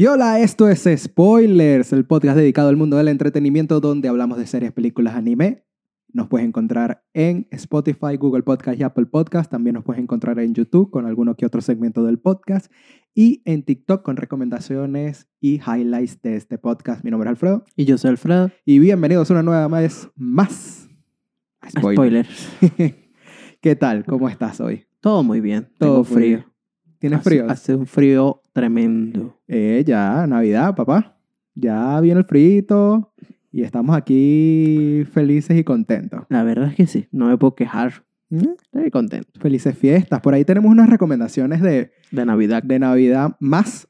Y hola, esto es Spoilers, el podcast dedicado al mundo del entretenimiento donde hablamos de series, películas, anime. Nos puedes encontrar en Spotify, Google Podcast y Apple Podcast. También nos puedes encontrar en YouTube con alguno que otro segmento del podcast. Y en TikTok con recomendaciones y highlights de este podcast. Mi nombre es Alfredo. Y yo soy Alfredo. Y bienvenidos una nueva vez más a Spoilers. ¿Qué tal? ¿Cómo estás hoy? Todo muy bien. Todo Tengo frío. bien. ¿Tienes Hace- frío? Hace un frío tremendo. Eh, ya, Navidad, papá. Ya viene el frío y estamos aquí felices y contentos. La verdad es que sí, no me puedo quejar. ¿Mm? Estoy contento. Felices fiestas. Por ahí tenemos unas recomendaciones de, De Navidad. de Navidad más,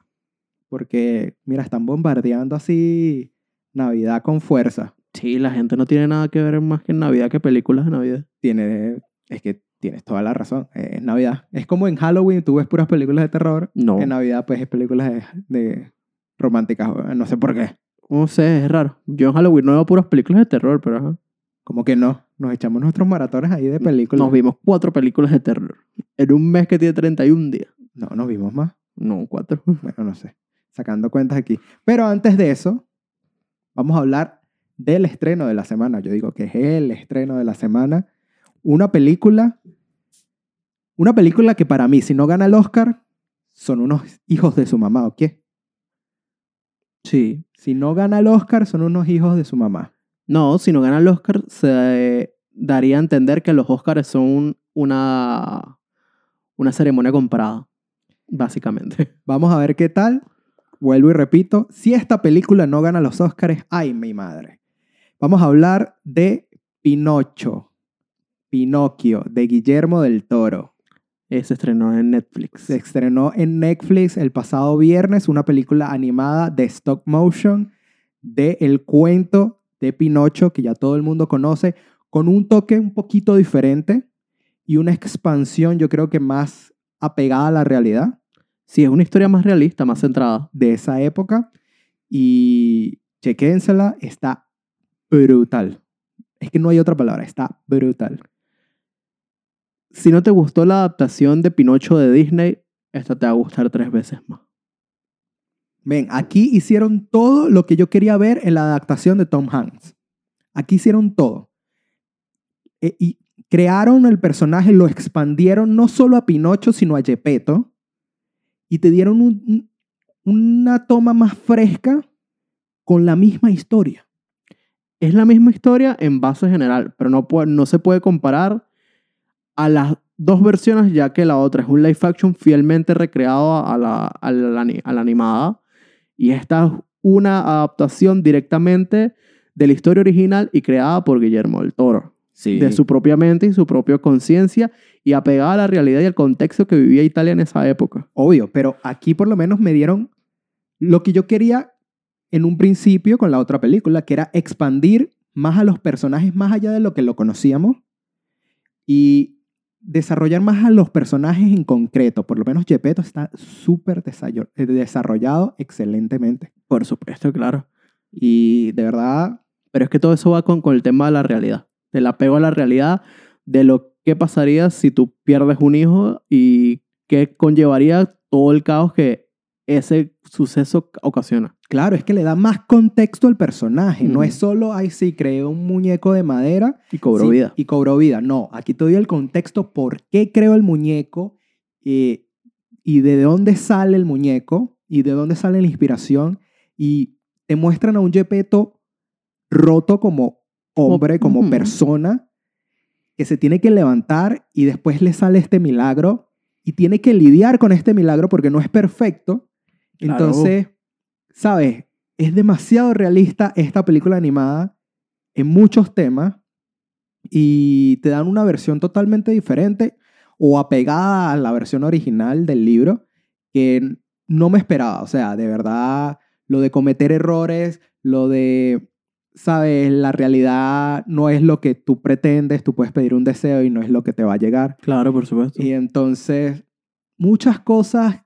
porque, mira, están bombardeando así Navidad con fuerza. Sí, la gente no tiene nada que ver más que en Navidad que películas de Navidad. Tiene, es que tienes toda la razón. eh, Es Navidad. Es como en Halloween tú ves puras películas de terror. No. En Navidad, pues, es películas de, de románticas. No sé por qué. No sé, es raro. Yo en Halloween no veo puras películas de terror, pero ajá. Como que no. Nos echamos nuestros maratones ahí de películas. Nos vimos cuatro películas de terror. En un mes que tiene 31 días. No, nos vimos más. No, cuatro. Bueno, no sé. Sacando cuentas aquí. Pero antes de eso, vamos a hablar del estreno de la semana. Yo digo que es el estreno de la semana. Una película. Una película que para mí, si no gana el Oscar, son unos hijos de su mamá, ¿o qué? Sí. Si no gana el Oscar, son unos hijos de su mamá. No, si no gana el Oscar, se daría a entender que los Oscars son una, una ceremonia comprada, básicamente. Vamos a ver qué tal. Vuelvo y repito, si esta película no gana los Oscars, ¡ay, mi madre! Vamos a hablar de Pinocho, Pinocchio, de Guillermo del Toro. Se estrenó en Netflix. Se estrenó en Netflix el pasado viernes una película animada de stop motion de el cuento de Pinocho que ya todo el mundo conoce, con un toque un poquito diferente y una expansión yo creo que más apegada a la realidad. Sí, es una historia más realista, más centrada. de esa época y chequénsela, está brutal. Es que no hay otra palabra, está brutal. Si no te gustó la adaptación de Pinocho de Disney, esta te va a gustar tres veces más. Ven, aquí hicieron todo lo que yo quería ver en la adaptación de Tom Hanks. Aquí hicieron todo. E- y crearon el personaje, lo expandieron no solo a Pinocho, sino a Gepetto. Y te dieron un- un- una toma más fresca con la misma historia. Es la misma historia en base general, pero no se puede comparar a las dos versiones, ya que la otra es un live action fielmente recreado a la, a la a la animada, y esta es una adaptación directamente de la historia original y creada por Guillermo del Toro, Sí. de su propia mente y su propia conciencia, y apegada a la realidad y al contexto que vivía Italia en esa época. Obvio, pero aquí por lo menos me dieron lo que yo quería en un principio con la otra película, que era expandir más a los personajes más allá de lo que lo conocíamos y desarrollar más a los personajes en concreto. Por lo menos Gepetto está súper eh, desarrollado excelentemente. Por supuesto, claro. Y de verdad, Pero es que todo eso va con, con el tema de la realidad, del apego a la realidad, de lo que pasaría si tú pierdes un hijo y qué conllevaría todo el caos que ese suceso ocasiona. claro, es que le da más contexto al personaje. No es solo, ay, sí, creó un muñeco de madera Y cobró Sí, vida. Y cobró vida. No, aquí te doy el contexto por qué creó el muñeco eh, y de dónde sale el muñeco y de dónde sale la inspiración. Y te muestran a un Gepetto roto como hombre, como persona, que se tiene que levantar y después le sale este milagro y tiene que lidiar con este milagro porque no es perfecto. Claro. Entonces, ¿sabes? Es demasiado realista esta película animada en muchos temas y te dan una versión totalmente diferente o apegada a la versión original del libro que no me esperaba. O sea, de verdad, lo de cometer errores, lo de, sabes, la realidad no es lo que tú pretendes, tú puedes pedir un deseo y no es lo que te va a llegar. Claro, por supuesto. Y entonces, muchas cosas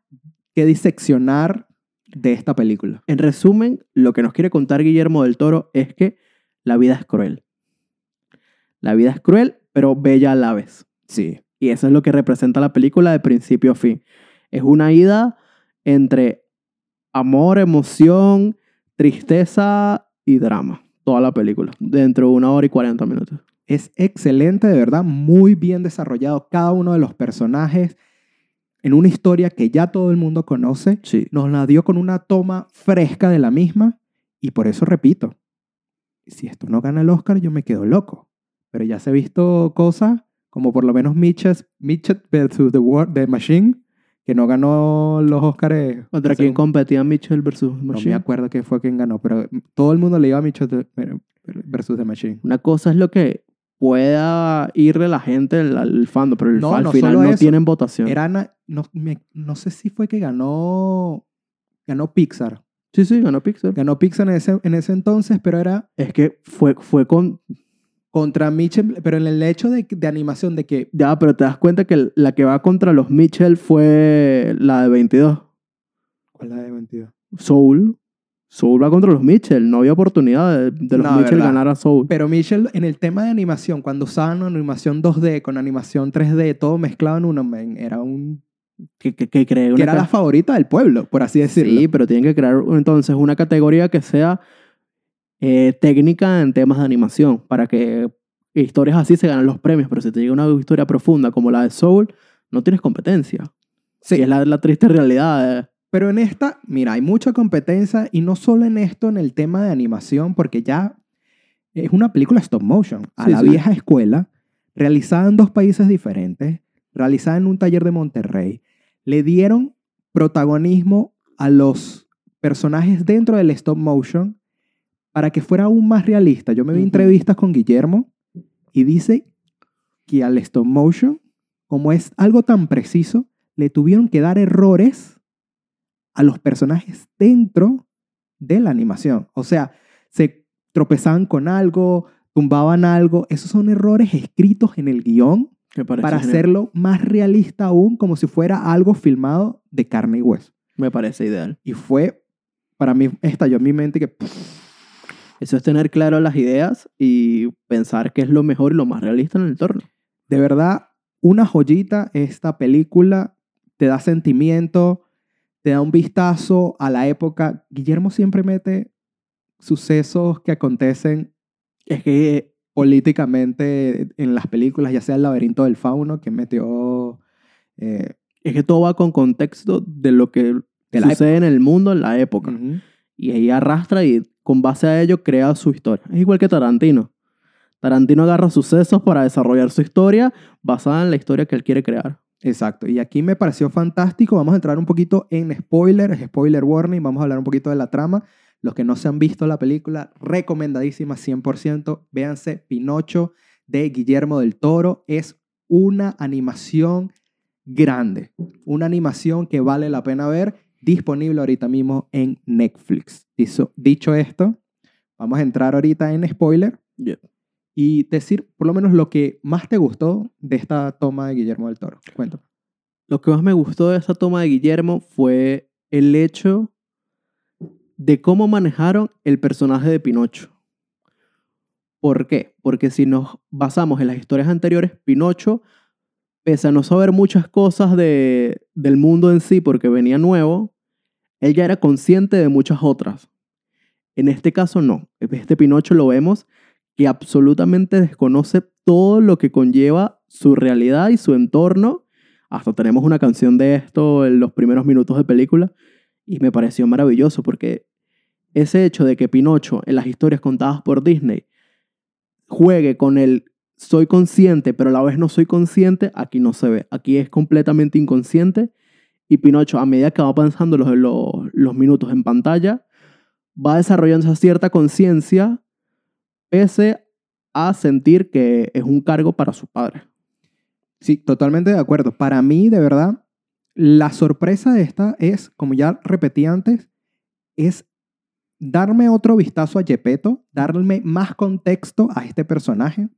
que diseccionar de esta película. En resumen, lo que nos quiere contar Guillermo del Toro es que la vida es cruel. La vida es cruel, pero bella a la vez. Sí. Y eso es lo que representa la película de principio a fin. Es una ida entre amor, emoción, tristeza y drama. Toda la película. Dentro de una hora y 40 minutos. Es excelente, de verdad, muy bien desarrollado cada uno de los personajes en una historia que ya todo el mundo conoce. Sí. Nos la dio con una toma fresca de la misma y por eso repito, si esto no gana el Oscar yo me quedo loco. Pero ya se ha visto cosas como por lo menos Mitchell, vs. The, The Machine, que no ganó los Oscars. ¿Contra quién competía Mitchell versus No me Machine? acuerdo quién fue quien ganó, pero todo el mundo le iba a Mitchell versus The Machine. Una cosa es lo que pueda irle la gente al, fandom, pero el No, al no final no eso. tienen votación. Era no, me- no sé si fue que ganó, ganó Pixar. Sí, sí, ganó Pixar. Ganó Pixar en ese, en ese entonces, pero era Es que fue, fue con... contra Mitchell, pero en el hecho de, de animación de que Ya, pero te das cuenta que la que va contra los Mitchell fue la de 22. ¿Cuál es la de 22? Soul. Soul va contra los Mitchell. No había oportunidad de, de los No, Mitchell verdad. ganar a Soul. Pero Mitchell, en el tema de animación, cuando usaban animación 2D con animación 3D, todo mezclado en uno, man, era un... que, que, que cree que una era la favorita del pueblo, por así decirlo. Sí, pero tienen que crear entonces una categoría que sea eh, técnica en temas de animación para que historias así se ganen los premios. Pero si te llega una historia profunda como la de Soul, no tienes competencia. Sí. Y es la, la triste realidad. Pero en esta, mira, hay mucha competencia y no solo en esto, en el tema de animación, porque ya es una película stop motion, a Sí, la sí. vieja escuela, realizada en dos países diferentes, realizada en un taller de Monterrey. Le dieron protagonismo a los personajes dentro del stop motion para que fuera aún más realista. Yo me vi entrevistas con Guillermo y dice que al stop motion, como es algo tan preciso, le tuvieron que dar errores a los personajes dentro de la animación. O sea, se tropezaban con algo, tumbaban algo. Esos son errores escritos en el guion para genial. hacerlo más realista aún, como si fuera algo filmado de carne y hueso. Me parece ideal. Y fue, para mí, estalló en mi mente que pff, Eso es tener claro las ideas y pensar qué es lo mejor y lo más realista en el entorno. de verdad, una joyita esta película, te da sentimiento, te da un vistazo a la época. Guillermo siempre mete sucesos que acontecen Es que políticamente en las películas, ya sea El laberinto del fauno, que metió... eh, es que todo va con contexto de lo que De sucede en el mundo en la época. Y ahí arrastra y con base a ello crea su historia. Es igual que Tarantino. Tarantino agarra sucesos para desarrollar su historia basada en la historia que él quiere crear. Exacto. Y aquí me pareció fantástico. Vamos a entrar un poquito en spoilers, spoiler warning. Vamos a hablar un poquito de la trama. Los que no se han visto la película, recomendadísima 100%. Véanse Pinocho de Guillermo del Toro. Es una animación grande. Una animación que vale la pena ver. Disponible ahorita mismo en Netflix. Dicho, esto, vamos a entrar ahorita en spoiler y decir por lo menos lo que más te gustó de esta toma de Guillermo del Toro. Cuéntame. Lo que más me gustó de esa toma de Guillermo fue el hecho de cómo manejaron el personaje de Pinocho. ¿Por qué? Porque si nos basamos en las historias anteriores, Pinocho, pese a no saber muchas cosas de, del mundo en sí porque venía nuevo, él ya era consciente de muchas otras. En este caso no. Este Pinocho lo vemos que absolutamente desconoce todo lo que conlleva su realidad y su entorno. Hasta tenemos una canción de esto en los primeros minutos de película y me pareció maravilloso porque ese hecho de que Pinocho en las historias contadas por Disney juegue con el soy consciente pero a la vez no soy consciente, aquí no se ve. Aquí es completamente inconsciente y Pinocho a medida que va pasando los, los, los minutos en pantalla va desarrollando esa cierta conciencia pese a sentir que es un cargo para su padre. Sí, totalmente de acuerdo. Para mí, de verdad, la sorpresa de esta es, como ya repetí antes, es darme otro vistazo a Gepetto, darme más contexto a este personaje.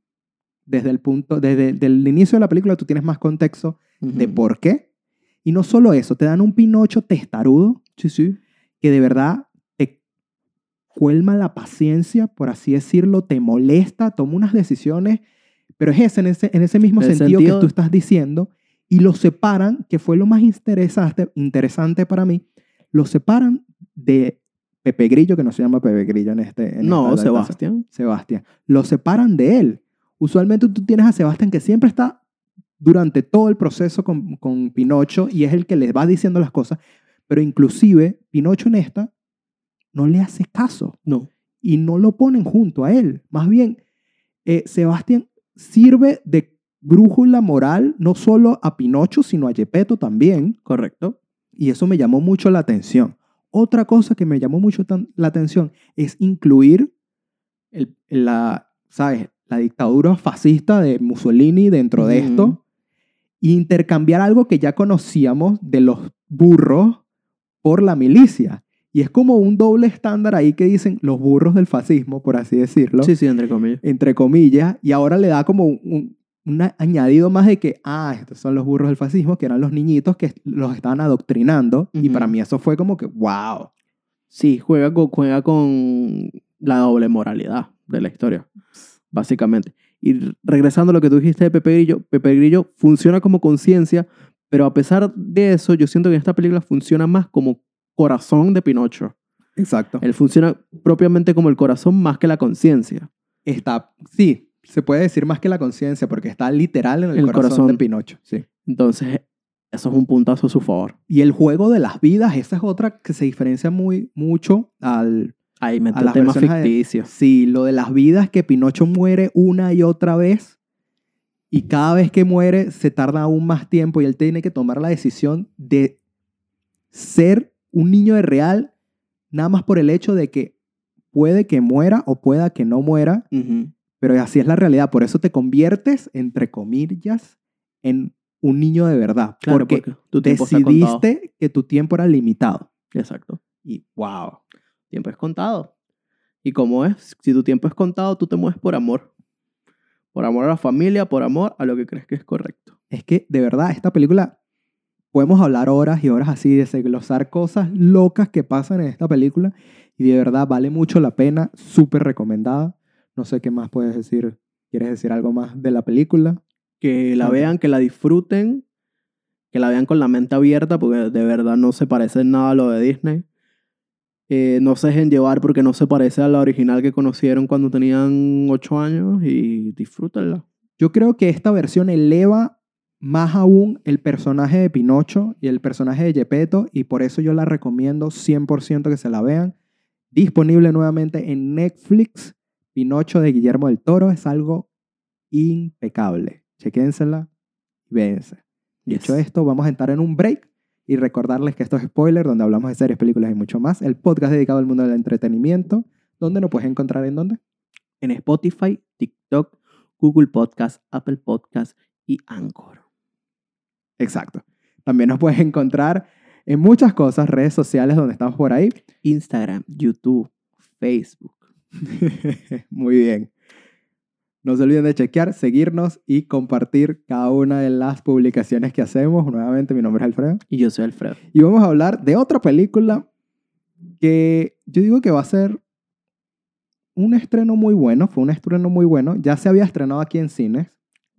Desde el punto, desde, desde el inicio de la película tú tienes más contexto de por qué. Y no solo eso, te dan un Pinocho testarudo Sí, sí. que de verdad cuelma la paciencia, por así decirlo, te molesta, toma unas decisiones, pero es ese, en ese, en ese mismo sentido, sentido- que tú estás diciendo, y lo separan, que fue lo más interesante, interesante para mí, lo separan de Pepe Grillo, que no se llama Pepe Grillo en este. en no. Sebastián. Sebastián. Lo separan de él. Usualmente tú tienes a Sebastián que siempre está durante todo el proceso con, con Pinocho y es el que le va diciendo las cosas, pero inclusive Pinocho en esta no le hace caso No. y no lo ponen junto a él. Más bien, eh, Sebastián sirve de brújula moral no solo a Pinocho, sino a Gepetto también. Correcto. Y eso me llamó mucho la atención. Otra cosa que me llamó mucho la atención es incluir el- la, ¿sabes? la dictadura fascista de Mussolini dentro de esto e intercambiar algo que ya conocíamos de los burros por la milicia. Y es como un doble estándar ahí que dicen los burros del fascismo, por así decirlo Sí, sí, entre comillas. entre comillas, y ahora le da como un, un- añadido más de que, ah, estos son los burros del fascismo, que eran los niñitos que los estaban adoctrinando, y para mí eso fue como que, wow. Sí, juega con, juega con la doble moralidad de la historia, básicamente. Y regresando a lo que tú dijiste de Pepe Grillo, Pepe Grillo funciona como conciencia, pero a pesar de eso, yo siento que en esta película funciona más como corazón de Pinocho. Exacto. Él funciona propiamente como el corazón más que la conciencia. Está, sí, se puede decir más que la conciencia, porque está literal en el, El corazón, corazón. de Pinocho, sí. Entonces, eso es un puntazo a su favor. Y el juego de las vidas, esa es otra que se diferencia muy, mucho al... Ahí A temas ficticios. Sí, lo de las vidas, que Pinocho muere una y otra vez, y cada vez que muere se tarda aún más tiempo y él tiene que tomar la decisión de ser un niño de real, nada más por el hecho de que puede que muera o pueda que no muera, pero así es la realidad. Por eso te conviertes, entre comillas, en un niño de verdad. Claro, porque, porque tu decidiste que tu tiempo era limitado. Exacto. Y wow. Tiempo es contado. Y como es, si tu tiempo es contado, tú te mueves por amor. Por amor a la familia, por amor a lo que crees que es correcto. Es que de verdad, esta película, podemos hablar horas y horas así, desglosar cosas locas que pasan en esta película. Y de verdad vale mucho la pena, súper recomendada. No sé qué más puedes decir. ¿Quieres decir algo más de la película? Que la Ok. vean, que la disfruten, que la vean con la mente abierta, porque de verdad no se parece en nada a lo de Disney. Eh, no se dejen llevar porque no se parece a la original que conocieron cuando tenían 8 años y disfrútenla. Yo creo que esta versión eleva más aún el personaje de Pinocho y el personaje de Gepetto y por eso yo la recomiendo 100% que se la vean. Disponible nuevamente en Netflix. Pinocho de Guillermo del Toro es algo impecable. Chequénsela y véanse. Dicho esto, vamos a entrar en un break y recordarles que esto es Spoiler, donde hablamos de series, películas y mucho más. El podcast dedicado al mundo del entretenimiento, donde nos puedes encontrar en dónde? En Spotify, TikTok, Google Podcast, Apple Podcast y Anchor. Exacto. También nos puedes encontrar en muchas cosas, redes sociales donde estamos por ahí. Instagram, YouTube, Facebook. Muy bien. No se olviden de chequear, seguirnos y compartir cada una de las publicaciones que hacemos. Nuevamente, mi nombre es Alfredo. Y yo soy Alfredo. Y vamos a hablar de otra película que yo digo que va a ser un estreno muy bueno. Fue un estreno muy bueno. Ya se había estrenado aquí en cines.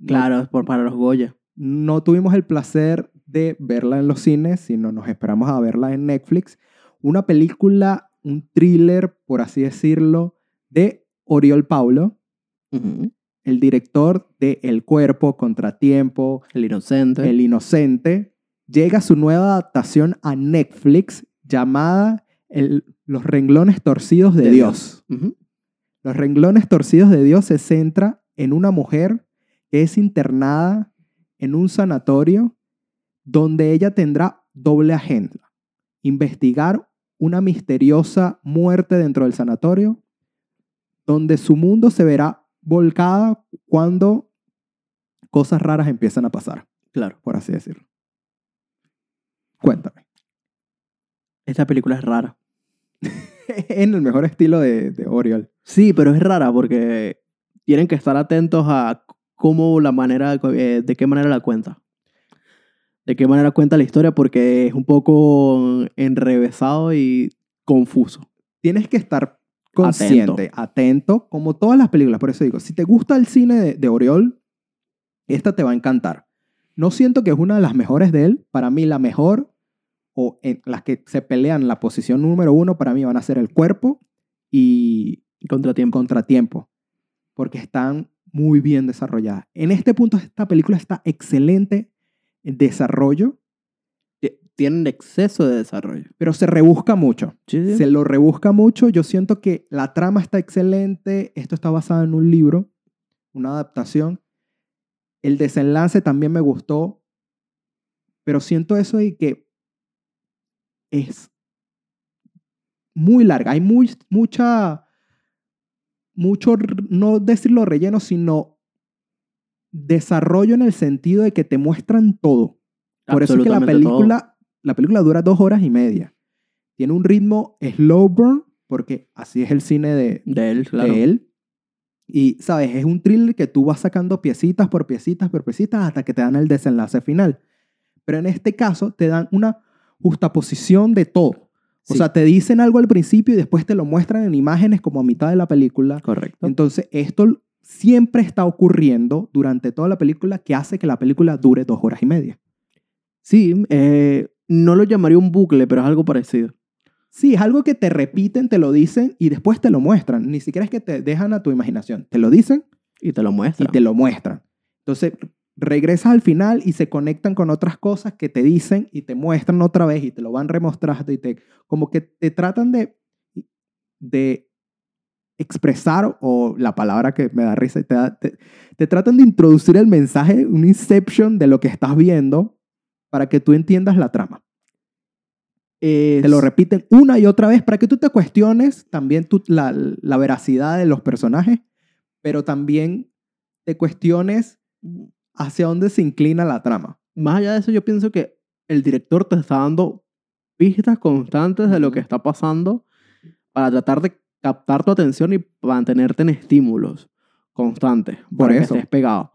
Claro, por, para los Goya. No tuvimos el placer de verla en los cines, sino nos esperamos a verla en Netflix. Una película, un thriller, por así decirlo, de Oriol Paulo, el director de El Cuerpo, Contratiempo, El Inocente. El Inocente. Llega su nueva adaptación a Netflix llamada El- Los renglones torcidos de, De Dios. Los renglones torcidos de Dios se centra en una mujer que es internada en un sanatorio donde ella tendrá doble agenda. Investigar una misteriosa muerte dentro del sanatorio, donde su mundo se verá volcada cuando cosas raras empiezan a pasar, Claro. por así decirlo. Cuéntame. Esta película es rara. en el mejor estilo de, de Oriol. Sí, pero es rara porque tienen que estar atentos a cómo la manera, eh, de qué manera la cuenta. De qué manera cuenta la historia porque es un poco enrevesado y confuso. tienes que estar consciente, atento. como todas las películas. Por eso digo, si te gusta el cine de, de Oriol, esta te va a encantar. No siento que es una de las mejores de él. Para mí, la mejor, o en las que se pelean la posición número uno, para mí van a ser el cuerpo y Contratiempo. contratiempo, porque están muy bien desarrolladas. En este punto, esta película está excelente en desarrollo, Ti- Tienen exceso de desarrollo. pero se rebusca mucho. Sí, sí. Se lo rebusca mucho. Yo siento que la trama está excelente. Esto está basado en un libro, una adaptación. El desenlace también me gustó, pero siento eso de que es muy larga. Hay muy, mucha, mucho, no decirlo relleno, sino desarrollo en el sentido de que te muestran todo. Por eso es que la todo. película, la película dura dos horas y media. Tiene un ritmo slow burn, porque así es el cine de, De él, claro. de él. Y, ¿sabes? Es un thriller que tú vas sacando piecitas por piecitas por piecitas hasta que te dan el desenlace final. Pero en este caso te dan una justaposición de todo. O sea, te dicen algo al principio y después te lo muestran en imágenes como a mitad de la película. Correcto. Entonces, esto siempre está ocurriendo durante toda la película que hace que la película dure dos horas y media. Sí, eh, no lo llamaría un bucle, pero es algo parecido. Sí, es algo que te repiten, te lo dicen y después te lo muestran. Ni siquiera es que te dejan a tu imaginación. Te lo dicen Y te lo y muestra. te lo muestran. Entonces, regresas al final y se conectan con otras cosas que te dicen y te muestran otra vez y te lo van remostrando y te como que te tratan de de expresar o la palabra que me da risa te, te, te tratan de introducir el mensaje, un inception de lo que estás viendo para que tú entiendas la trama. Es- Te lo repiten una y otra vez para que tú te cuestiones también tú- la, la veracidad de los personajes, pero también te cuestiones hacia dónde se inclina la trama. Más allá de eso, yo pienso que el director te está dando pistas constantes de lo que está pasando para tratar de captar tu atención y mantenerte en estímulos constantes. Por que eso. estés pegado.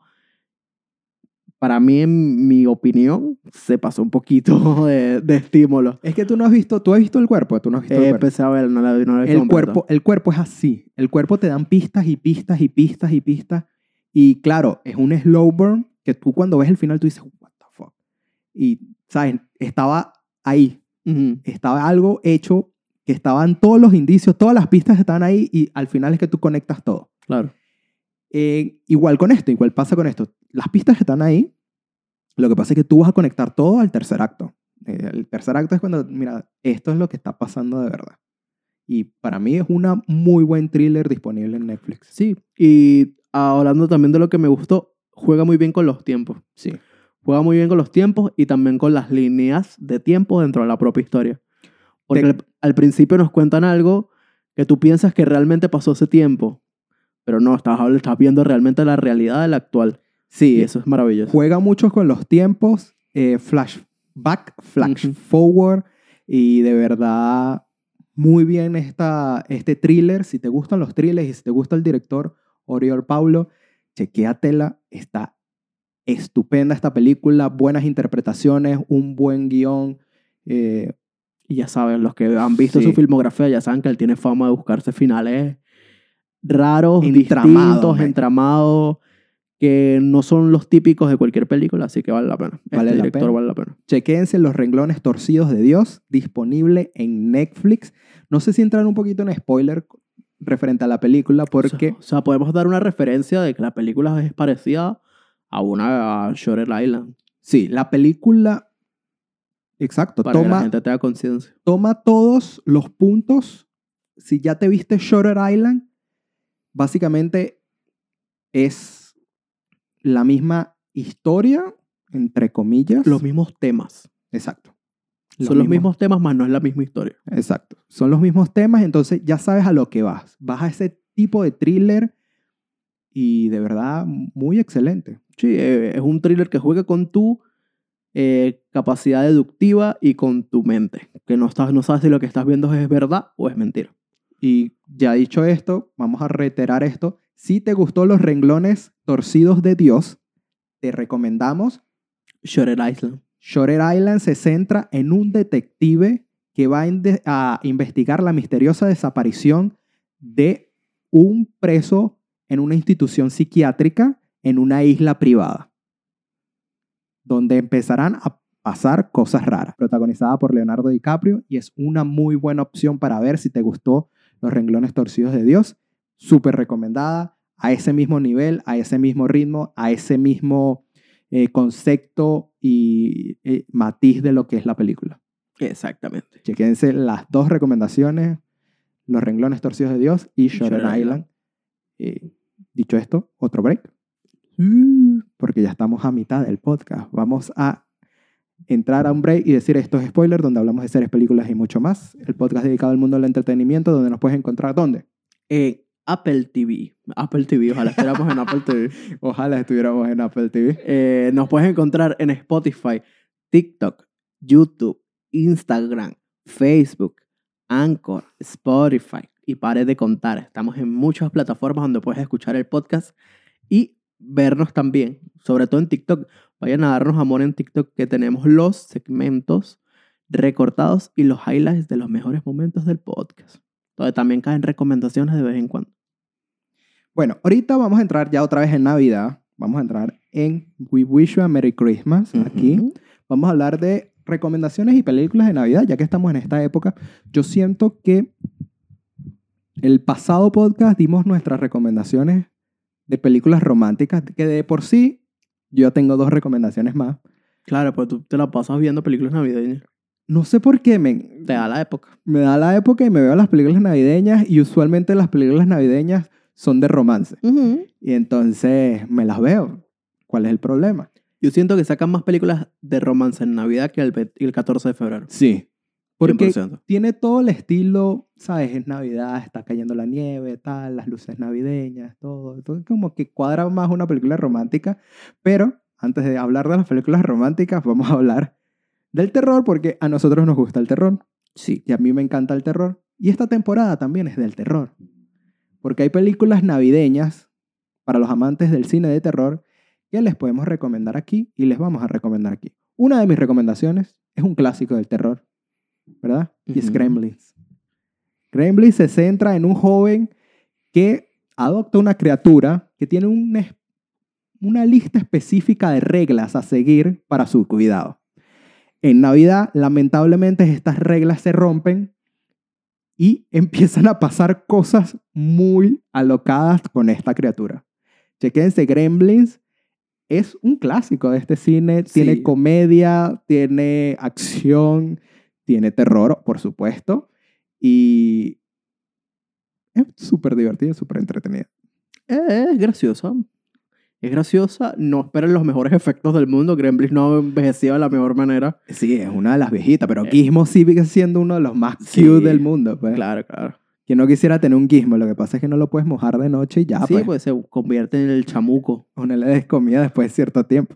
Para mí, en mi opinión, se pasó un poquito de, de estímulos. Es que tú no has visto, tú has visto el cuerpo, tú no has visto Eh, el cuerpo. empecé a ver, no la, no la he visto El cuerpo, el cuerpo es así. El cuerpo te dan pistas y pistas y pistas y pistas. Y claro, es un slow burn que tú cuando ves el final tú dices, what the fuck. Y, ¿sabes? Estaba ahí. Ujú. Estaba algo hecho que estaban todos los indicios, todas las pistas estaban ahí y al final es que tú conectas todo. Claro. Eh, igual con esto, igual pasa con esto. Las pistas están ahí. Lo que pasa es que tú vas a conectar todo al tercer acto. Eh, el tercer acto es cuando, mira, esto es lo que está pasando de verdad. Y para mí es una muy buen thriller disponible en Netflix. Sí, y hablando también de lo que me gustó, juega muy bien con los tiempos. Sí. Juega muy bien con los tiempos y también con las líneas de tiempo dentro de la propia historia. Porque Te- al, al principio nos cuentan algo que tú piensas que realmente pasó ese tiempo, pero no, estás, estás viendo realmente la realidad del actual. Sí, Y eso es maravilloso. Juega mucho con los tiempos, eh, flashback, flash Ujú. forward, y de verdad muy bien esta, este thriller. Si te gustan los thrillers y si te gusta el director Oriol Paulo, chequéatela. Está estupenda esta película, buenas interpretaciones, un buen guion. eh, Y ya saben, los que han visto Sí. su filmografía ya saben que él tiene fama de buscarse finales raros, Entramado, distintos, man. entramados, que no son los típicos de cualquier película, así que vale la pena. Vale este la director pena. vale la pena. chequéense Los renglones torcidos de Dios, disponible en Netflix. No sé si entrar un poquito en spoiler referente a la película, porque... O sea, podemos dar una referencia de que la película es parecida a una a Shutter Island, Sí, la película, exacto, para que la toma, gente tenga conciencia. toma todos los puntos. Si ya te viste Shutter Island, básicamente es la misma historia, entre comillas. Los mismos temas. Exacto. Son los mismos temas, más no es la misma historia. Exacto. Son los mismos temas, entonces ya sabes a lo que vas. Vas a ese tipo de thriller y de verdad muy excelente. Sí, eh, es un thriller que juega con tu eh, capacidad deductiva y con tu mente. Que no, estás, no sabes si lo que estás viendo es verdad o es mentira. Y ya dicho esto, vamos a reiterar esto. Si te gustó los renglones torcidos de Dios, te recomendamos. Shutter Island. Shutter Island se centra en un detective que va a, investigar la misteriosa desaparición de un preso en una institución psiquiátrica en una isla privada, donde empezarán a pasar cosas raras. Protagonizada por Leonardo DiCaprio y es una muy buena opción para ver si te gustó Los renglones torcidos de Dios. Súper recomendada, a ese mismo nivel, a ese mismo ritmo, a ese mismo eh, concepto y eh, matiz de lo que es la película. Exactamente. Chequense las dos recomendaciones, Los renglones torcidos de Dios y Shutter Island. Eh, dicho esto, otro break, porque ya estamos a mitad del podcast. Vamos a entrar a un break y decir estos spoilers donde hablamos de series, películas y mucho más. El podcast dedicado al mundo del entretenimiento, donde nos puedes encontrar, ¿dónde? En Apple TV. Apple TV, ojalá estuviéramos en Apple TV. Ojalá estuviéramos en Apple TV. Eh, nos puedes encontrar en Spotify, TikTok, YouTube, Instagram, Facebook, Anchor, Spotify. Y pare de contar. Estamos en muchas plataformas donde puedes escuchar el podcast y vernos también. Sobre todo en TikTok. Vayan a darnos amor en TikTok que tenemos los segmentos recortados y los highlights de los mejores momentos del podcast. Donde también caen recomendaciones de vez en cuando. Bueno, ahorita vamos a entrar ya otra vez en Navidad. Vamos a entrar en We Wish You a Merry Christmas aquí. Ujú. Vamos a hablar de recomendaciones y películas de Navidad, ya que estamos en esta época. Yo siento que el pasado podcast dimos nuestras recomendaciones de películas románticas, que de por sí yo tengo dos recomendaciones más. Claro, pues tú te la pasas viendo películas navideñas. No sé por qué me, Te da la época. me da la época y me veo las películas navideñas y usualmente las películas navideñas son de romance. Y entonces me las veo. ¿Cuál es el problema? Yo siento que sacan más películas de romance en Navidad que el, el 14 de febrero. Sí. Porque 100%. tiene todo el estilo, ¿sabes? Es Navidad, está cayendo la nieve, tal, las luces navideñas, todo. Entonces, como que cuadra más una película romántica. Pero antes de hablar de las películas románticas, vamos a hablar del terror, porque a nosotros nos gusta el terror. Sí. Y a mí me encanta el terror. Y esta temporada también es del terror. Porque hay películas navideñas para los amantes del cine de terror que les podemos recomendar aquí y les vamos a recomendar aquí. Una de mis recomendaciones es un clásico del terror, ¿verdad? Y es. Gremlins. Gremlins se centra en un joven que adopta una criatura que tiene un una lista específica de reglas a seguir para su cuidado. En Navidad, lamentablemente, estas reglas se rompen y empiezan a pasar cosas muy alocadas con esta criatura. Chequense, Gremlins es un clásico de este cine. Tiene comedia, tiene acción, tiene terror, por supuesto. Y es súper divertida, súper entretenida. Es graciosa. Es graciosa. No esperen los mejores efectos del mundo. Gremlins no envejecía de la mejor manera. Sí, es una de las viejitas, pero Eh. Gizmo sí sigue siendo uno de los más Sí. cute del mundo. Pues. Claro, claro. Que no quisiera tener un Gizmo, lo que pasa es que no lo puedes mojar de noche y ya, sí, pues. pues se convierte en el chamuco. O no le des comida después de cierto tiempo.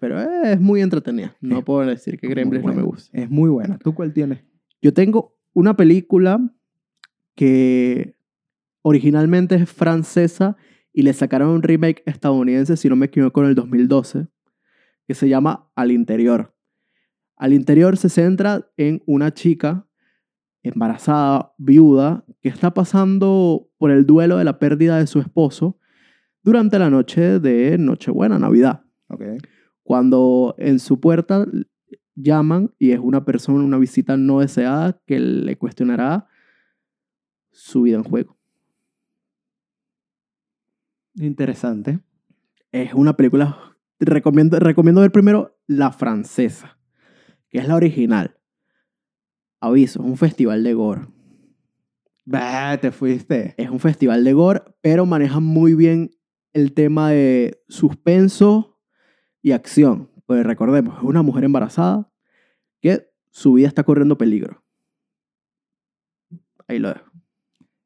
Pero es muy entretenida. No Es puedo decir que Gremlins no me gusta. Es muy buena. ¿Tú cuál tienes? Yo tengo una película que originalmente es francesa y le sacaron un remake estadounidense, si no me equivoco, en el 2012, que se llama Al Interior. Al Interior se centra en una chica embarazada, viuda, que está pasando por el duelo de la pérdida de su esposo durante la noche de Nochebuena, Navidad Ok. cuando en su puerta llaman y es una persona, una visita no deseada que le cuestionará su vida en juego. Interesante. Es una película, recomiendo, recomiendo ver primero la francesa, que es la original. Aviso, es un festival de gore. Bah, te fuiste. Es un festival de gore, pero maneja muy bien el tema de suspenso y acción. Pues recordemos, es una mujer embarazada que su vida está corriendo peligro. Ahí lo dejo.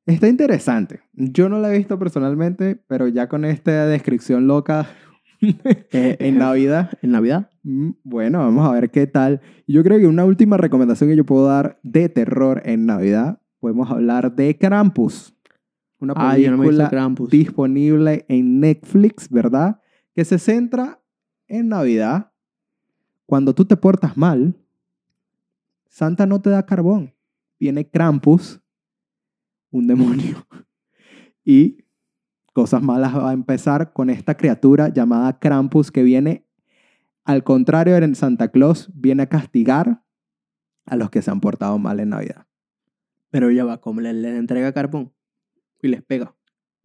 Está interesante. Yo no la he visto personalmente, pero ya con esta descripción loca Eh, en Navidad, En Navidad. mm, bueno, vamos a ver qué tal. Yo creo que una última recomendación que yo puedo dar de terror en Navidad, podemos hablar de Krampus. Una película Krampus. disponible en Netflix, ¿verdad? Que se centra en Navidad. Cuando tú te portas mal, Santa no te da carbón. Viene Krampus, un demonio, y cosas malas va a empezar con esta criatura llamada Krampus que viene al contrario, en Santa Claus viene a castigar a los que se han portado mal en Navidad. Pero ya va, como le, le entrega carbón y les pega.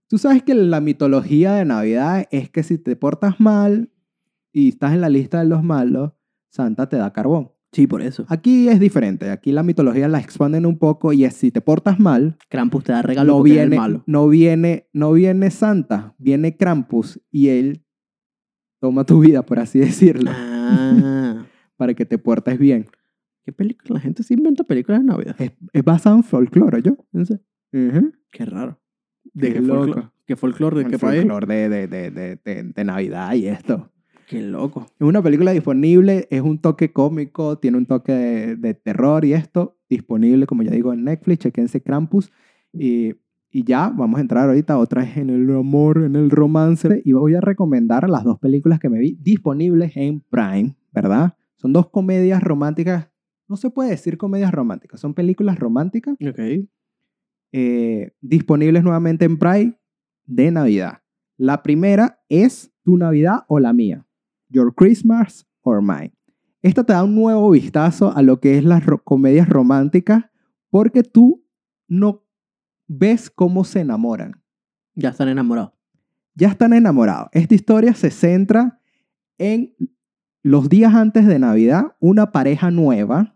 Tú sabes que la mitología de Navidad es que si te portas mal y estás en la lista de los malos, Santa te da carbón. Sí, por eso. Aquí es diferente. Aquí la mitología la expanden un poco y es si te portas mal, Krampus te da regalo no porque viene, es el malo. no viene, no viene Santa, viene Krampus y él toma tu vida, por así decirlo, Ah. para que te portes bien. ¿Qué película? La gente se inventa películas de Navidad. Es, es basado en folclore, ¿yo? No sé. Ujú. Qué raro. ¿De Qué qué, folclore? ¿Qué folclore? ¿De El qué país? folclore de, de, de- de Navidad y esto. Qué loco. Es una película disponible, es un toque cómico, tiene un toque de, de terror y esto, disponible, como ya digo, en Netflix, chequense Krampus. Y, y ya, vamos a entrar ahorita otra vez en el amor, en el romance. Y voy a recomendar las dos películas que me vi disponibles en Prime, ¿verdad? Son dos comedias románticas, no se puede decir comedias románticas, son películas románticas Ok. eh, disponibles nuevamente en Prime de Navidad. La primera es Tu Navidad o la mía. Your Christmas or Mine. Esta te da un nuevo vistazo a lo que es las ro- comedias románticas porque tú no ves cómo se enamoran. Ya están enamorados. Ya están enamorados. Esta historia se centra en los días antes de Navidad, una pareja nueva.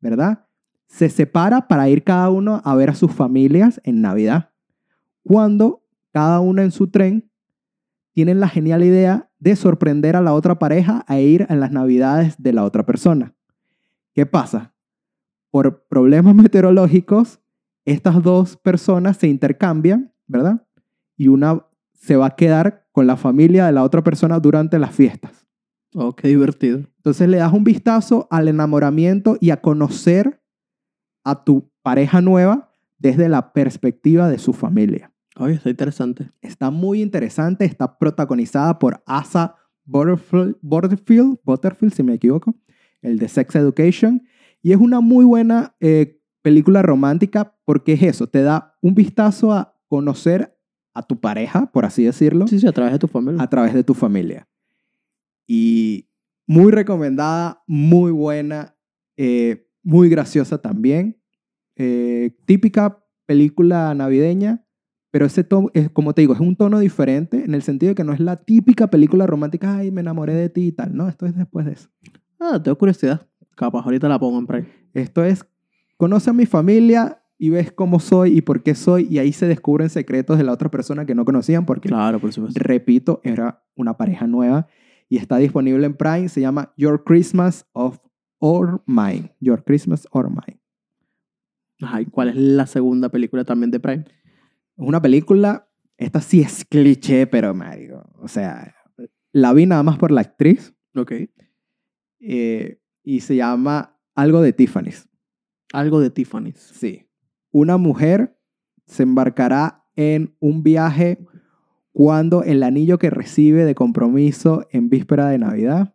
¿verdad? Se separa para ir cada uno a ver a sus familias en Navidad. Cuando cada uno en su tren tienen la genial idea de sorprender a la otra pareja a ir a las Navidades de la otra persona. ¿Qué pasa? Por problemas meteorológicos, estas dos personas se intercambian, ¿verdad? Y una se va a quedar con la familia de la otra persona durante las fiestas. Oh, qué divertido. Entonces le das un vistazo al enamoramiento y a conocer a tu pareja nueva desde la perspectiva de su familia. Oye, está interesante. Está muy interesante, está protagonizada por Asa Butterfield, Butterfield, Butterfield, si me equivoco, el de Sex Education, y es una muy buena eh, película romántica porque es eso, te da un vistazo a conocer a tu pareja, por así decirlo, Sí, sí, a través de tu familia. a través de tu familia. Y muy recomendada, muy buena, eh, muy graciosa también. Eh, típica película navideña, pero ese tono, es, como te digo, es un tono diferente en el sentido de que no es la típica película romántica, ay, me enamoré de ti y tal. No, esto es después de eso. Ah, tengo curiosidad. Capaz ahorita la pongo en Prime. Esto es, conoce a mi familia y ves cómo soy y por qué soy, y ahí se descubren secretos de la otra persona que no conocían porque Claro, por supuesto. repito, era una pareja nueva y está disponible en Prime. Se llama Your Christmas of or Mine. Your Christmas or Mine. Ajá, ¿y cuál es la segunda película también de Prime? Es una película, esta sí es cliché, pero marico, o sea, la vi nada más por la actriz Ok. eh, y se llama Algo de Tiffany's. Algo de Tiffany's. Sí. Una mujer se embarcará en un viaje cuando el anillo que recibe de compromiso en víspera de Navidad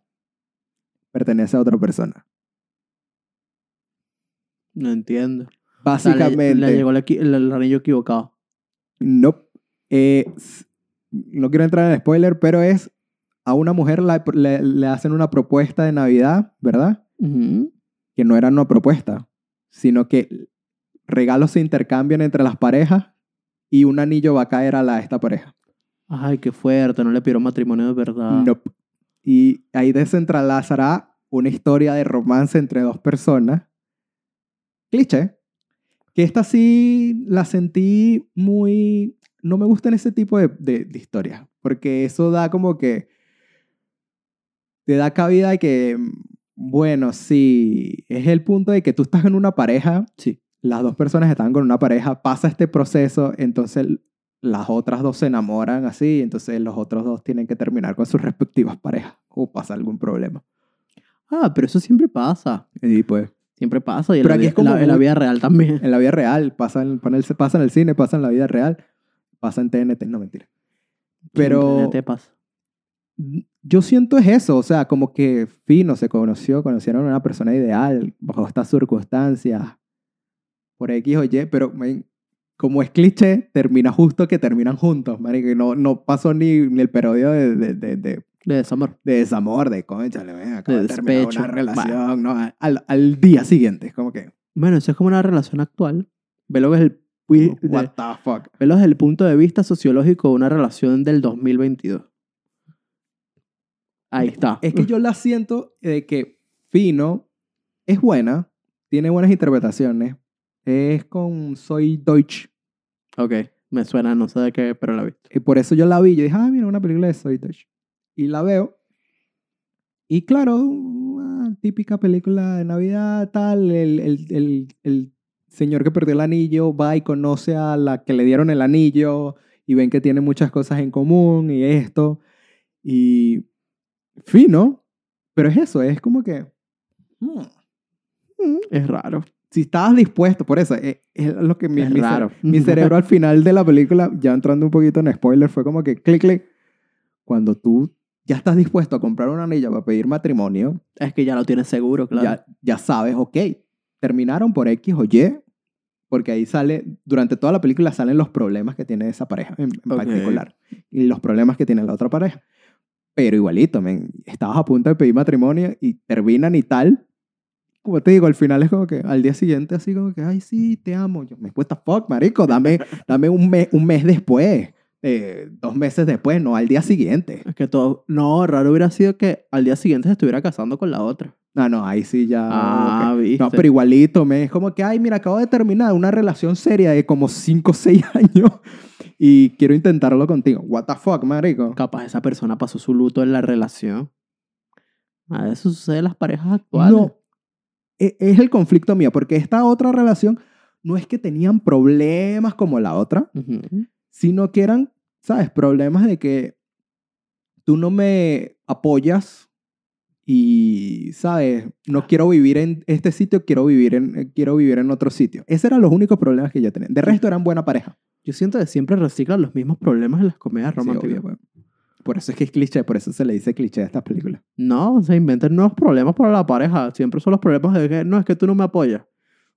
pertenece a otra persona. No entiendo. O sea, le- Básicamente, Le, llegó el, equi- el- el anillo equivocado. No, eh, s- no quiero entrar en spoiler, pero es a una mujer la- le, le hacen una propuesta de Navidad, ¿verdad? Que no era una propuesta, sino que regalos se intercambian entre las parejas y un anillo va a caer a la, esta pareja. Ay, qué fuerte. No le pidieron matrimonio de verdad. Nope. Y ahí desentralazará una historia de romance entre dos personas. Cliché. Que esta sí la sentí muy... No me gustan ese tipo de, de, de historias. Porque eso da como que... Te da cabida de que... Bueno, sí. Es el punto de que tú estás en una pareja. Sí. Las dos personas están con una pareja. Pasa este proceso. Entonces las otras dos se enamoran así, entonces los otros dos tienen que terminar con sus respectivas parejas o pasa algún problema. Ah, pero eso siempre pasa. Y pues, Siempre pasa. Y en, Pero la, aquí es como en la- en la vida real también. en la vida real, pasa en, pasa en el- pasa en el cine, pasa en la vida real, pasa en TNT, no mentira. Pero ¿Qué pasa? yo siento es eso, o sea, como que fino se conoció, conocieron a una persona ideal bajo estas circunstancias, por X o Y, pero man, como es cliché, termina justo que terminan juntos, marico, no, no pasó ni, ni el periodo de, de, de, de- De desamor. de desamor, de conchale, ven, acabo De de, terminar despecho. una relación, ¿no? Al, al día siguiente, es como que, Bueno, eso es como una relación actual. Velo desde el, pu- de- what the fuck. velo desde el punto de vista sociológico de una relación del 2022. Ahí está. Es que yo la siento de que Fino es buena, tiene buenas interpretaciones, es con Soy Deutsch, Ok, me suena, no sé de qué, pero la vi. y por eso yo la vi, yo dije, ah, mira, una película de Soy Deutsch. Y la veo, y claro, una típica película de Navidad, tal, el, el, el, el señor que perdió el anillo va y conoce a la que le dieron el anillo, y ven que tienen muchas cosas en común, y esto, y fino, pero es eso, es como que... hmm, Es raro. si estabas dispuesto, por eso, es, es lo que mi, Es mi raro. cere- mi cerebro al final de la película, ya entrando un poquito en spoiler, fue como que clic, clic. Cuando tú ya estás dispuesto a comprar un anillo para pedir matrimonio, Es que ya lo tienes seguro, claro. ya, ya sabes, ok, terminaron por X o Y, porque ahí sale, durante toda la película salen los problemas que tiene esa pareja en, particular y los problemas que tiene la otra pareja. Pero igualito, men, estabas a punto de pedir matrimonio y terminan y tal. Como te digo, al final es como que al día siguiente así como que, ay, sí, te amo. Yo, me cuesta fuck, marico, dame, dame un, mes, un mes después, eh, dos meses después, no al día siguiente. Es que todo. No, raro hubiera sido que al día siguiente se estuviera casando con la otra. No, no, ahí sí ya... Ah, ok. viste. No, pero igualito, me es como que, ay, mira, acabo de terminar una relación seria de como 5 o 6 años y quiero intentarlo contigo. What the fuck, marico. Capaz esa persona pasó su luto en la relación. A eso sucede en las parejas actuales. No, e- es el conflicto mío, porque esta otra relación no es que tenían problemas como la otra, Ujú. Sino que eran, ¿sabes? Problemas de que tú no me apoyas y, ¿sabes? No quiero vivir en este sitio, quiero vivir en, eh, quiero vivir en otro sitio. Esos eran los únicos problemas que yo tenía. De resto eran buena pareja. Yo siento que siempre reciclan los mismos problemas en las comedias Sí, románticas. obvio, weón. Por eso es que es cliché, por eso se le dice cliché a estas películas. No, se inventan nuevos problemas para la pareja. Siempre son los problemas de que no es que tú no me apoyas.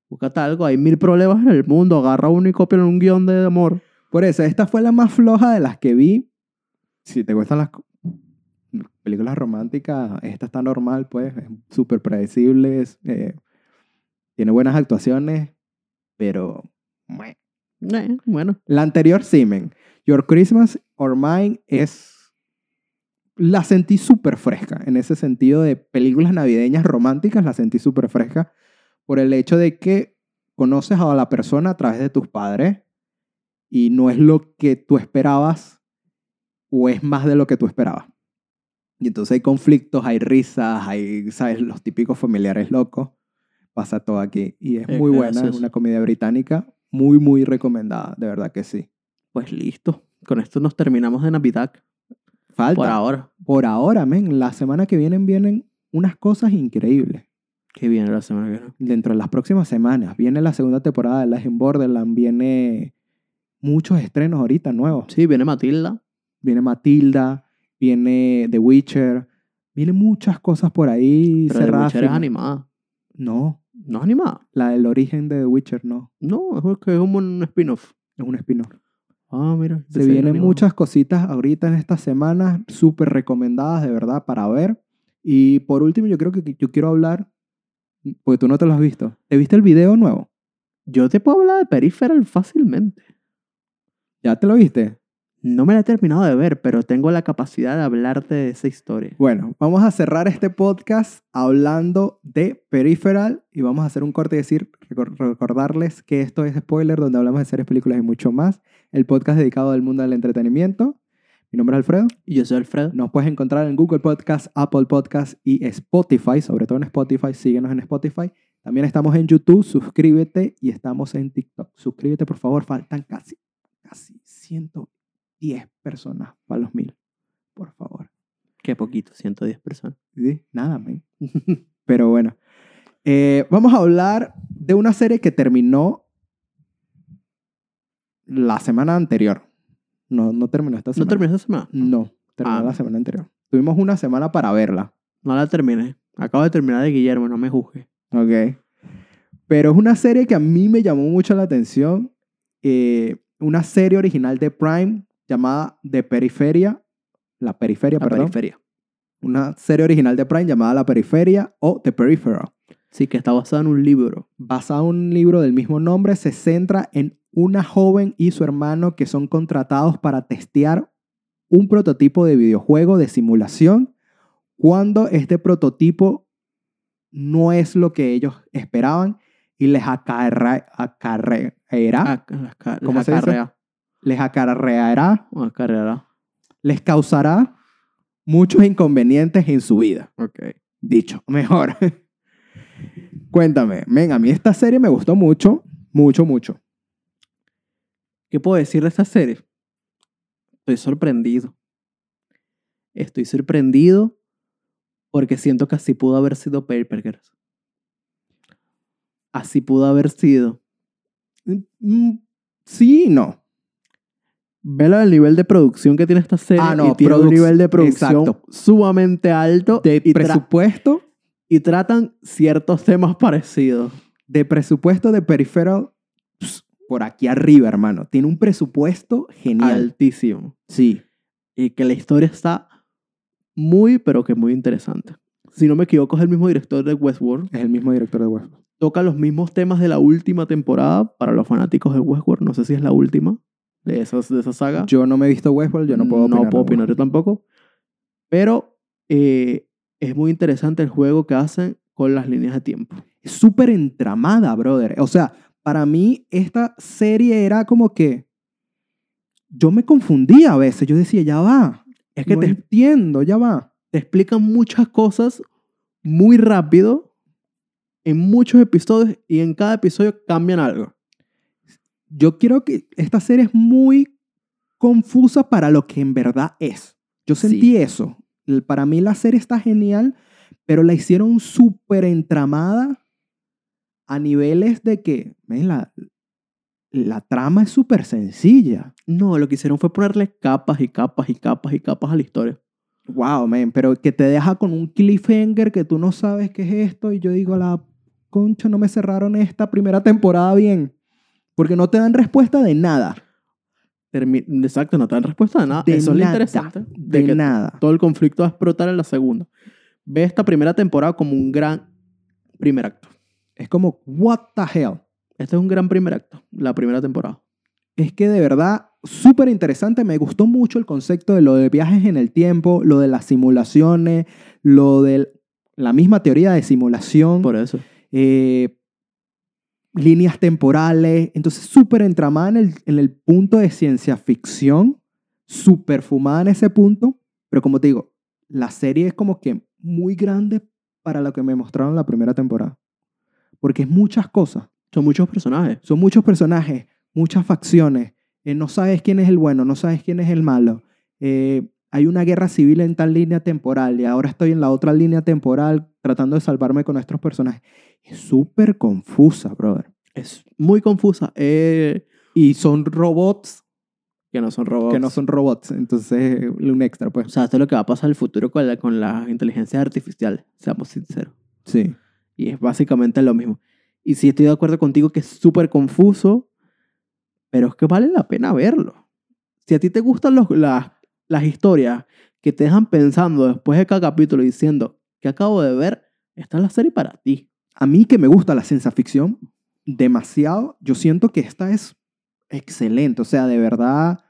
Búscate algo, hay mil problemas en el mundo. Agarra uno y copia un guion de amor. Por eso, esta fue la más floja de las que vi. Si te gustan las películas románticas, esta está normal, pues, es súper predecible, eh, tiene buenas actuaciones, pero... bueno, La anterior, Simen, Your Christmas or Mine es... La sentí súper fresca, en ese sentido de películas navideñas románticas, la sentí súper fresca por el hecho de que conoces a la persona a través de tus padres y no es lo que tú esperabas o es más de lo que tú esperabas. Y entonces hay conflictos, hay risas, hay, ¿sabes? Los típicos familiares locos. Pasa todo aquí. Y es Es muy buena, es una comedia británica muy, muy recomendada, de verdad que sí. pues listo. Con esto nos terminamos de Navidad. Falta. Por ahora. Por ahora, men. La semana que viene vienen unas cosas increíbles. Qué viene la semana que viene. Dentro de las próximas semanas. Viene la segunda temporada de in Borderland. Viene muchos estrenos ahorita nuevos. Sí, viene Matilda. Viene Matilda. Viene The Witcher. Vienen muchas cosas por ahí Pero The cerradas. Witcher es animada. No. ¿No es animada? La del origen de The Witcher, no. No, es que es como un spin-off. Es un spin-off. Ah, mira. Se vienen animado. muchas cositas ahorita en estas semanas, súper recomendadas de verdad para ver. Y por último, yo creo que yo quiero hablar, porque tú no te lo has visto. ¿Te viste el video nuevo? Yo te puedo hablar de Peripheral fácilmente. ¿Ya te lo viste? No me la he terminado de ver, pero tengo la capacidad de hablarte de esa historia. Bueno, vamos a cerrar este podcast hablando de Peripheral y vamos a hacer un corte y decir, recor- recordarles que esto es spoiler, donde hablamos de series, películas y mucho más. El podcast dedicado al mundo del entretenimiento. Mi nombre es Alfredo. Y yo soy Alfredo. Nos puedes encontrar en Google Podcast, Apple Podcast y Spotify, sobre todo en Spotify. Síguenos en Spotify. También estamos en YouTube, suscríbete y estamos en TikTok. Suscríbete, por favor, faltan casi, casi 110 personas para los mil. Por favor. Qué poquito, 110 personas. ¿Sí? Nada, men. Pero bueno. Eh, vamos a hablar de una serie que terminó la semana anterior. No, no terminó esta ¿No semana. terminé esta semana? No, terminó Ah. la semana anterior. Tuvimos una semana para verla. No la terminé. Acabo de terminar de Guillermo, no me juzgue. Ok. Pero es una serie que a mí me llamó mucho la atención. eh, una serie original de Prime llamada The Periferia. La Periferia, La perdón. periferia. una serie original de Prime llamada La Periferia o The Peripheral. Sí, que está basada en un libro. Basado en un libro del mismo nombre, se centra en una joven y su hermano que son contratados para testear un prototipo de videojuego de simulación cuando este prototipo no es lo que ellos esperaban y les acarre- acarreará, Ca- ¿Cómo se dice? acarrea. les acarreará, acarreará. les causará muchos inconvenientes en su vida. Ok. Dicho, mejor. Cuéntame, men, a mí esta serie me gustó mucho, mucho, mucho. ¿Qué puedo decir de esta serie? Estoy sorprendido. Estoy sorprendido porque siento que así pudo haber sido Paper Girls. Así pudo haber sido. Mm, Sí y no. Velo el nivel de producción que tiene esta serie. Ah, no, y tiene un nivel de producción exacto. sumamente alto. De y, presupuesto, y tratan ciertos temas parecidos. de presupuesto de Peripheral, por aquí arriba, hermano. Tiene un presupuesto genial. Altísimo. Sí. Y que la historia está muy, pero que muy interesante. Si no me equivoco, es el mismo director de Westworld. Es el mismo director de Westworld. Toca los mismos temas de la última temporada para los fanáticos de Westworld. No sé si es la última de, esas, de esa saga. Yo no me he visto Westworld, yo no puedo opinar. No puedo opinar yo tampoco. Pero eh, es muy interesante el juego que hacen con las líneas de tiempo. Es súper entramada, brother. O sea, para mí esta serie era como que yo me confundía a veces. Yo decía, ya va. Es que no te, entiendo, ya va. te explican muchas cosas muy rápido en muchos episodios y en cada episodio cambian algo. Yo quiero que esta serie es muy confusa para lo que en verdad es. Yo Sí. sentí eso. Para mí la serie está genial, pero la hicieron súper entramada a niveles de que, ven, la, la trama es súper sencilla. No, lo que hicieron fue ponerle capas y capas y capas y capas a la historia. Wow, man, pero que te deja con un cliffhanger que tú no sabes qué es esto y yo digo, la concha, no me cerraron esta primera temporada bien. Porque no te dan respuesta de nada. Exacto, no te dan respuesta de nada. De Eso es lo nada, interesante. De, que nada. todo el conflicto va a explotar en la segunda. Ve esta primera temporada como un gran primer acto. Es como, what the hell. Este es un gran primer acto, la primera temporada. Es que de verdad, súper interesante. Me gustó mucho el concepto de lo de viajes en el tiempo, lo de las simulaciones, lo de la misma teoría de simulación. Por eso. Eh, líneas temporales. Entonces, súper entramada en el, en el punto de ciencia ficción, súper fumada en ese punto. Pero como te digo, la serie es como que muy grande para lo que me mostraron la primera temporada. Porque es muchas cosas. Son muchos personajes. Son muchos personajes, muchas facciones. eh, no sabes quién es el bueno, no sabes quién es el malo. eh, hay una guerra civil en tal línea temporal y ahora estoy en la otra línea temporal tratando de salvarme con nuestros personajes. Es súper confusa, brother. Es muy confusa. eh, Y son robots que no son robots. que no son robots. Entonces, un extra, O pues. sea, esto es lo que va a pasar en el futuro con la, con la inteligencia artificial. Seamos sinceros. Sí. Y es básicamente lo mismo. Y sí estoy de acuerdo contigo que es súper confuso, pero es que vale la pena verlo. Si a ti te gustan los, las, las historias que te dejan pensando después de cada capítulo diciendo que acabo de ver, esta es la serie para ti. A mí que me gusta la ciencia ficción demasiado, yo siento que esta es excelente. O sea, de verdad,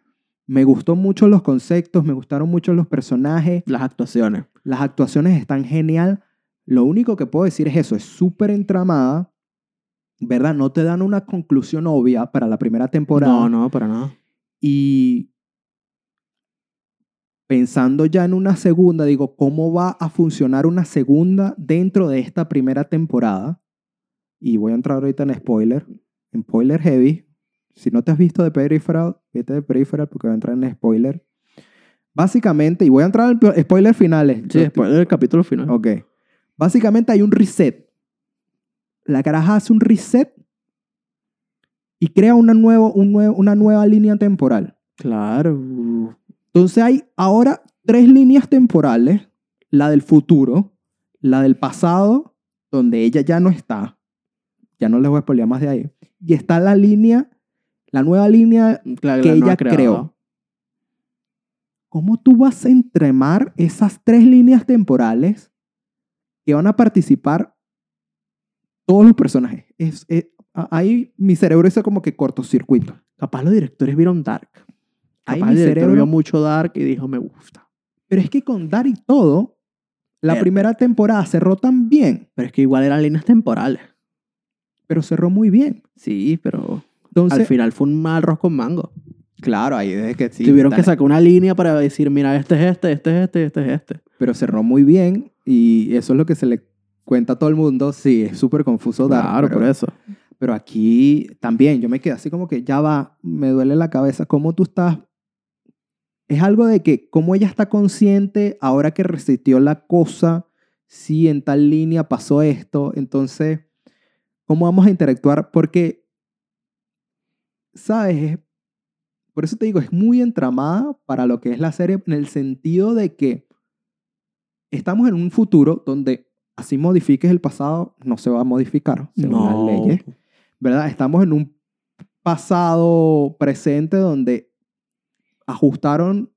me gustó mucho los conceptos, me gustaron mucho los personajes. Las actuaciones. Las actuaciones están genial. Lo único que puedo decir es eso, es súper entramada, ¿verdad? No te dan una conclusión obvia para la primera temporada. No, no, para nada. Y pensando ya en una segunda, digo, ¿cómo va a funcionar una segunda dentro de esta primera temporada? Y voy a entrar ahorita en spoiler, en spoiler heavy. Si no te has visto de Peripheral, vete de Peripheral porque voy a entrar en spoiler. Básicamente, y voy a entrar en spoiler finales. Sí, después del capítulo final. Ok. Básicamente hay un reset. La caraja hace un reset y crea una, nuevo, un nuevo- una nueva línea temporal. Claro. Entonces hay ahora tres líneas temporales. La del futuro, la del pasado, donde ella ya no está. Ya no les voy a spoilear más de ahí. Y está la línea, la nueva línea que la ella creó. ¿cómo tú vas a entremar esas tres líneas temporales que van a participar todos los personajes? Es, es- a- ahí mi cerebro hizo como que cortocircuito. Capaz los directores vieron Dark. Ahí mi cerebro- vio mucho Dark y dijo, me gusta. Pero es que con Dar y todo, la Pero- primera temporada cerró tan bien, Pero es que igual eran líneas temporales. pero cerró muy bien. Sí, pero Entonces, al final fue un mal arroz con mango. claro, ahí desde que sí, Tuvieron que dale. sacar una línea para decir, mira, este es este, este es este, este es este. pero cerró muy bien y eso es lo que se le cuenta a todo el mundo. Sí, es súper confuso Dark, Claro, pero, por eso. pero aquí también yo me quedé así como que ya va, me duele la cabeza. ¿Cómo tú estás? Es algo de que cómo ella está consciente ahora que resistió la cosa, si en tal línea pasó esto, entonces, ¿cómo vamos a interactuar? Porque, ¿sabes? Es- Por eso te digo, es muy entramada para lo que es la serie en el sentido de que estamos en un futuro donde así modifiques el pasado, no se va a modificar según las leyes. ¿verdad? Estamos en un pasado presente donde ajustaron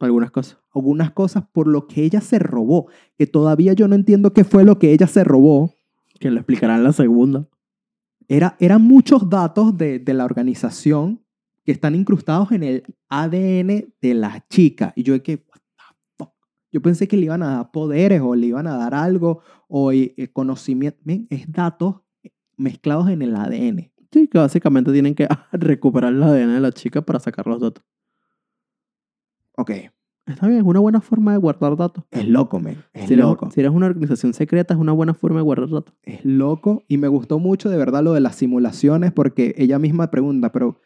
Algunas cosas. algunas cosas por lo que ella se robó, que todavía yo no entiendo qué fue lo que ella se robó. Que lo explicarán en la segunda. Era, eran muchos datos de, de la organización que están incrustados en el ADN de la chica. Y yo de que, what the fuck? Yo pensé que le iban a dar poderes o le iban a dar algo o eh, eh, conocimiento. Men, es datos mezclados en el ADN. Sí, que básicamente tienen que recuperar el ADN de la chica para sacar los datos. Ok, Está bien, es una buena forma de guardar datos. es loco, men. Es si, eres, loco. si eres una organización secreta, es una buena forma de guardar datos. es loco y me gustó mucho de verdad lo de las simulaciones porque ella misma pregunta, pero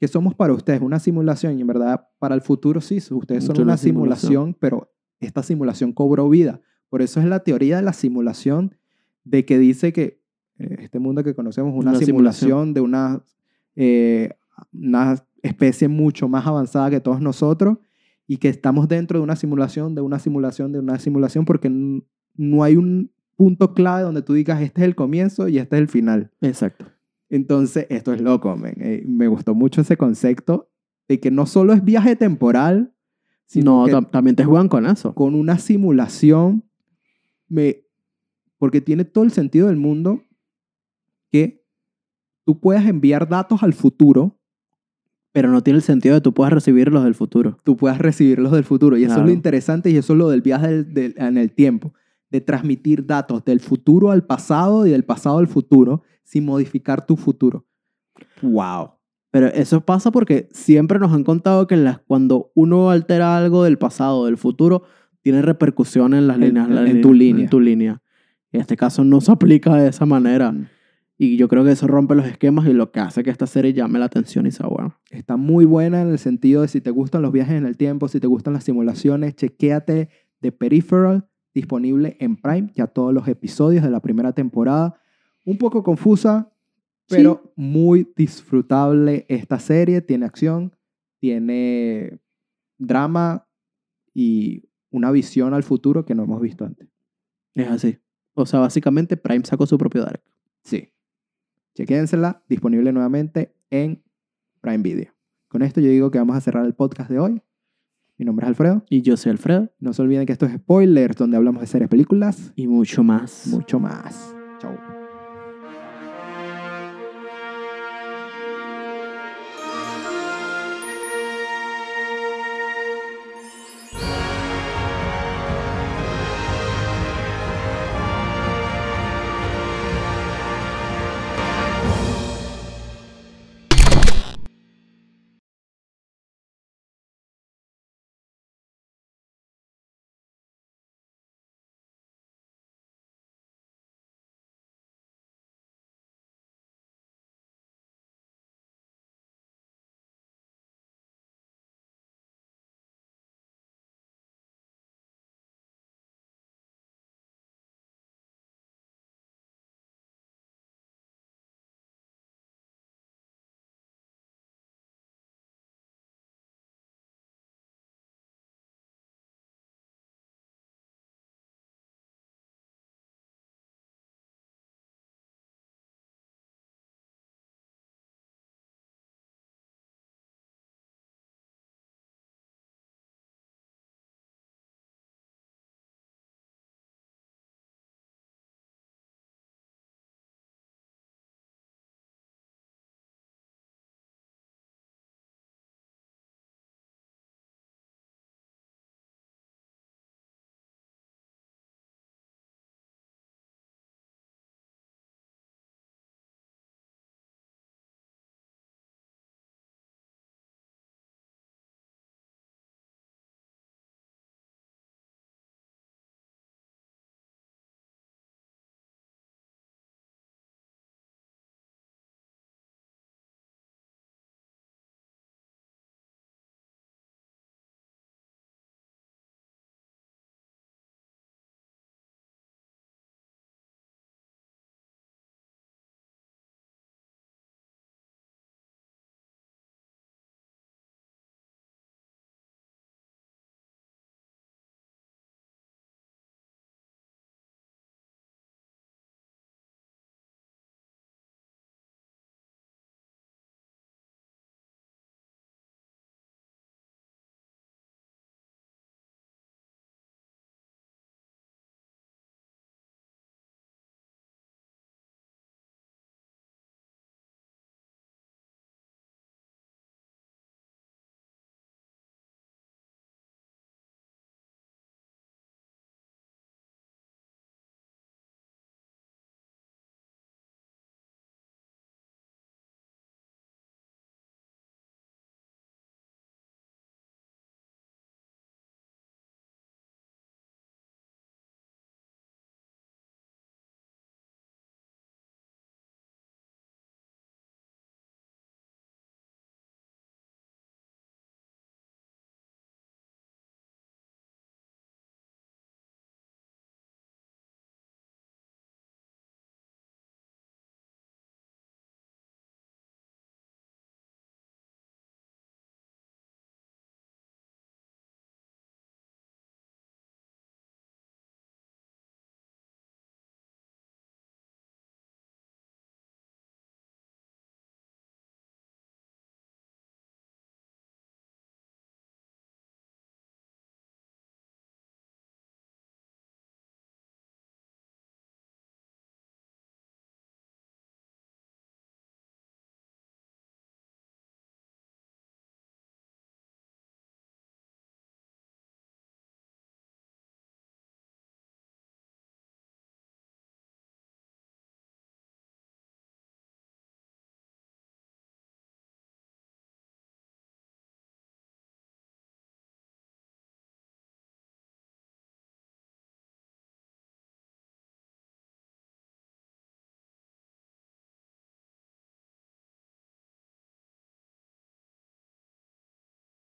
¿qué somos para ustedes? ¿Una simulación? Y en verdad para el futuro sí, ustedes son Es una una simulación, pero esta simulación cobró vida. Por eso es la teoría de la simulación de que dice que eh, este mundo que conocemos es una, Una simulación, simulación. de una, eh, una especie mucho más avanzada que todos nosotros y que estamos dentro de una simulación, de una simulación, de una simulación, porque no hay un punto clave donde tú digas este es el comienzo y este es el final. Exacto. Entonces, esto es loco, men. Eh, me gustó mucho ese concepto de que no solo es viaje temporal, sino No, que tam- también te juegan con eso. con una simulación, me, porque tiene todo el sentido del mundo que tú puedas enviar datos al futuro, Pero no tiene el sentido de que tú puedas recibir los del futuro. tú puedas recibirlos del futuro. Y eso es lo interesante y eso es lo del viaje del- del- en el tiempo, de transmitir datos del futuro al pasado y del pasado al futuro sin modificar tu futuro. ¡Wow! Pero eso pasa porque siempre nos han contado que las, cuando uno altera algo del pasado o del futuro, tiene repercusión en las En- líneas. en- en tu línea. En tu línea. En este caso no se aplica de esa manera. Mm. Y yo creo que eso rompe los esquemas y lo que hace que esta serie llame la atención y sea buena. Está muy buena en el sentido de si te gustan los viajes en el tiempo, si te gustan las simulaciones, chequéate The Peripheral, disponible en Prime, ya todos los episodios de la primera temporada. Un poco confusa, pero muy disfrutable esta serie. Tiene acción, tiene drama y una visión al futuro que no hemos visto antes. Es así. O sea, básicamente Prime sacó su propio Dark. Sí. Chequénsela, disponible nuevamente en Prime Video. Con esto yo digo que vamos a cerrar el podcast de hoy. Mi nombre es Alfredo. Y yo soy Alfredo. No se olviden que esto es Spoilers, donde hablamos de series, películas, Y mucho más. mucho más. Chao.